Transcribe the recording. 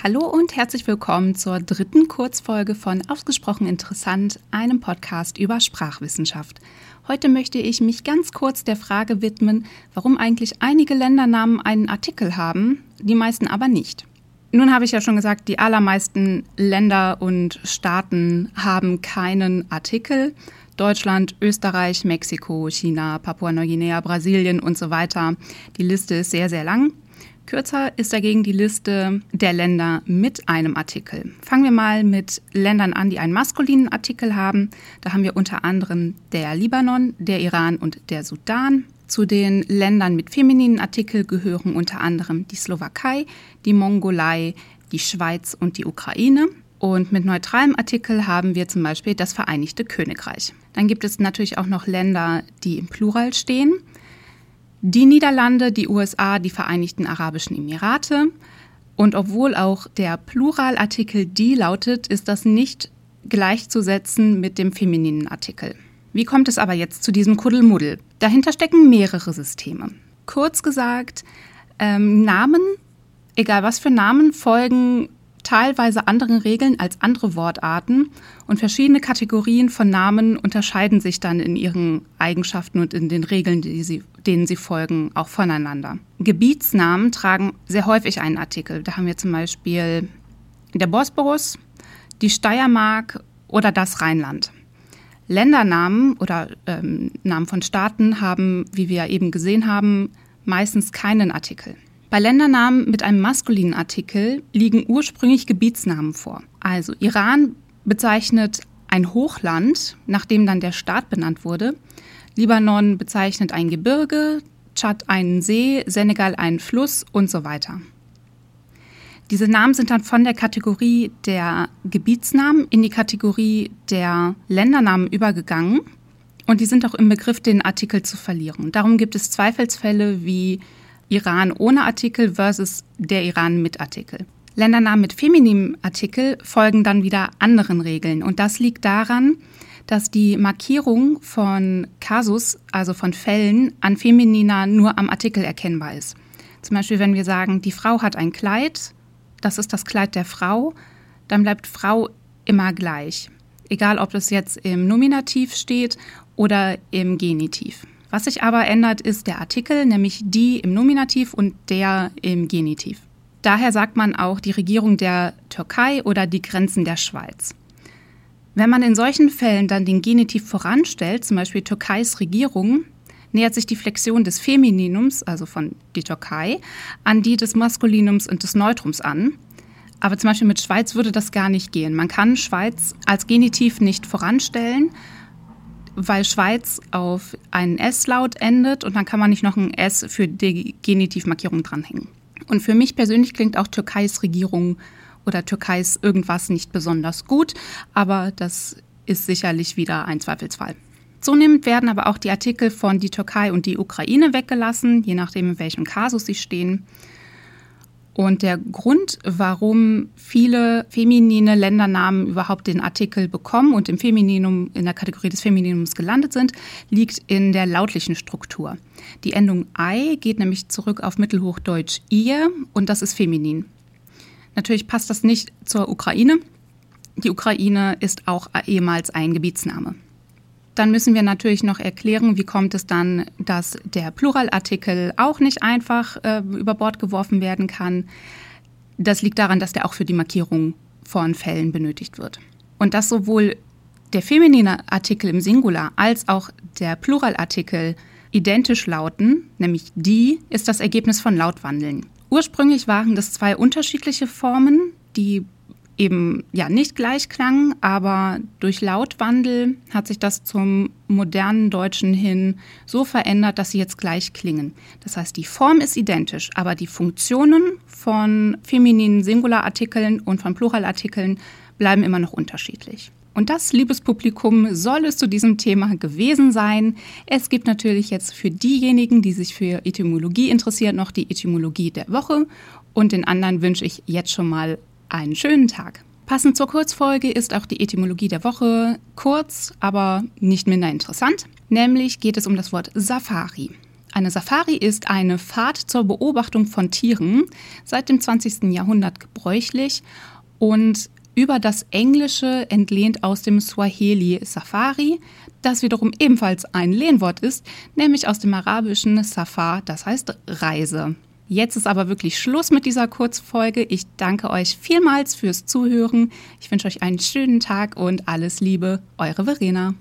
Hallo und herzlich willkommen zur dritten Kurzfolge von Ausgesprochen Interessant, einem Podcast über Sprachwissenschaft. Heute möchte ich mich ganz kurz der Frage widmen, warum eigentlich einige Ländernamen einen Artikel haben, die meisten aber nicht. Nun habe ich ja schon gesagt, die allermeisten Länder und Staaten haben keinen Artikel. Deutschland, Österreich, Mexiko, China, Papua-Neuguinea, Brasilien und so weiter. Die Liste ist sehr, sehr lang. Kürzer ist dagegen die Liste der Länder mit einem Artikel. Fangen wir mal mit Ländern an, die einen maskulinen Artikel haben. Da haben wir unter anderem der Libanon, der Iran und der Sudan. Zu den Ländern mit femininen Artikel gehören unter anderem die Slowakei, die Mongolei, die Schweiz und die Ukraine. Und mit neutralem Artikel haben wir zum Beispiel das Vereinigte Königreich. Dann gibt es natürlich auch noch Länder, die im Plural stehen die Niederlande, die USA, die Vereinigten Arabischen Emirate. Und obwohl auch der Pluralartikel die lautet, ist das nicht gleichzusetzen mit dem femininen Artikel. Wie kommt es aber jetzt zu diesem Kuddelmuddel? Dahinter stecken mehrere Systeme. Kurz gesagt, ähm, Namen, egal was für Namen, folgen teilweise anderen Regeln als andere Wortarten und verschiedene Kategorien von Namen unterscheiden sich dann in ihren Eigenschaften und in den Regeln, sie, denen sie folgen, auch voneinander. Gebietsnamen tragen sehr häufig einen Artikel. Da haben wir zum Beispiel der Bosporus, die Steiermark oder das Rheinland. Ländernamen oder ähm, Namen von Staaten haben, wie wir eben gesehen haben, meistens keinen Artikel. Bei Ländernamen mit einem maskulinen Artikel liegen ursprünglich Gebietsnamen vor. Also Iran bezeichnet ein Hochland, nachdem dann der Staat benannt wurde. Libanon bezeichnet ein Gebirge, Tschad einen See, Senegal einen Fluss und so weiter. Diese Namen sind dann von der Kategorie der Gebietsnamen in die Kategorie der Ländernamen übergegangen und die sind auch im Begriff, den Artikel zu verlieren. Darum gibt es Zweifelsfälle wie Iran ohne Artikel versus der Iran mit Artikel. Ländernamen mit femininem Artikel folgen dann wieder anderen Regeln. Und das liegt daran, dass die Markierung von Kasus, also von Fällen, an Feminina nur am Artikel erkennbar ist. Zum Beispiel, wenn wir sagen, die Frau hat ein Kleid, das ist das Kleid der Frau, dann bleibt Frau immer gleich. Egal, ob das jetzt im Nominativ steht oder im Genitiv. Was sich aber ändert, ist der Artikel, nämlich die im Nominativ und der im Genitiv. Daher sagt man auch die Regierung der Türkei oder die Grenzen der Schweiz. Wenn man in solchen Fällen dann den Genitiv voranstellt, zum Beispiel Türkeis Regierung, nähert sich die Flexion des Femininums, also von die Türkei, an die des Maskulinums und des Neutrums an. Aber zum Beispiel mit Schweiz würde das gar nicht gehen. Man kann Schweiz als Genitiv nicht voranstellen, weil Schweiz auf einen S-Laut endet und dann kann man nicht noch ein S für die Genitivmarkierung dranhängen. Und für mich persönlich klingt auch Türkeis Regierung oder Türkeis irgendwas nicht besonders gut, aber das ist sicherlich wieder ein Zweifelsfall. Zunehmend werden aber auch die Artikel von die Türkei und die Ukraine weggelassen, je nachdem, in welchem Kasus sie stehen. Und der Grund, warum viele feminine Ländernamen überhaupt den Artikel bekommen und im Femininum, in der Kategorie des Femininums gelandet sind, liegt in der lautlichen Struktur. Die Endung ei geht nämlich zurück auf Mittelhochdeutsch ihr und das ist feminin. Natürlich passt das nicht zur Ukraine. Die Ukraine ist auch ehemals ein Gebietsname. Dann müssen wir natürlich noch erklären, wie kommt es dann, dass der Pluralartikel auch nicht einfach äh, über Bord geworfen werden kann. Das liegt daran, dass der auch für die Markierung von Fällen benötigt wird. Und dass sowohl der feminine Artikel im Singular als auch der Pluralartikel identisch lauten, nämlich die, ist das Ergebnis von Lautwandeln. Ursprünglich waren das zwei unterschiedliche Formen, die eben ja nicht gleich klang, aber durch Lautwandel hat sich das zum modernen Deutschen hin so verändert, dass sie jetzt gleich klingen. Das heißt, die Form ist identisch, aber die Funktionen von femininen Singularartikeln und von Pluralartikeln bleiben immer noch unterschiedlich. Und das, liebes Publikum, soll es zu diesem Thema gewesen sein. Es gibt natürlich jetzt für diejenigen, die sich für Etymologie interessieren, noch die Etymologie der Woche. Und den anderen wünsche ich jetzt schon mal einen schönen Tag. Passend zur Kurzfolge ist auch die Etymologie der Woche kurz, aber nicht minder interessant. Nämlich geht es um das Wort Safari. Eine Safari ist eine Fahrt zur Beobachtung von Tieren, seit dem 20. Jahrhundert gebräuchlich und über das Englische entlehnt aus dem Swahili Safari, das wiederum ebenfalls ein Lehnwort ist, nämlich aus dem arabischen Safar, das heißt Reise. Jetzt ist aber wirklich Schluss mit dieser Kurzfolge. Ich danke euch vielmals fürs Zuhören. Ich wünsche euch einen schönen Tag und alles Liebe, eure Verena.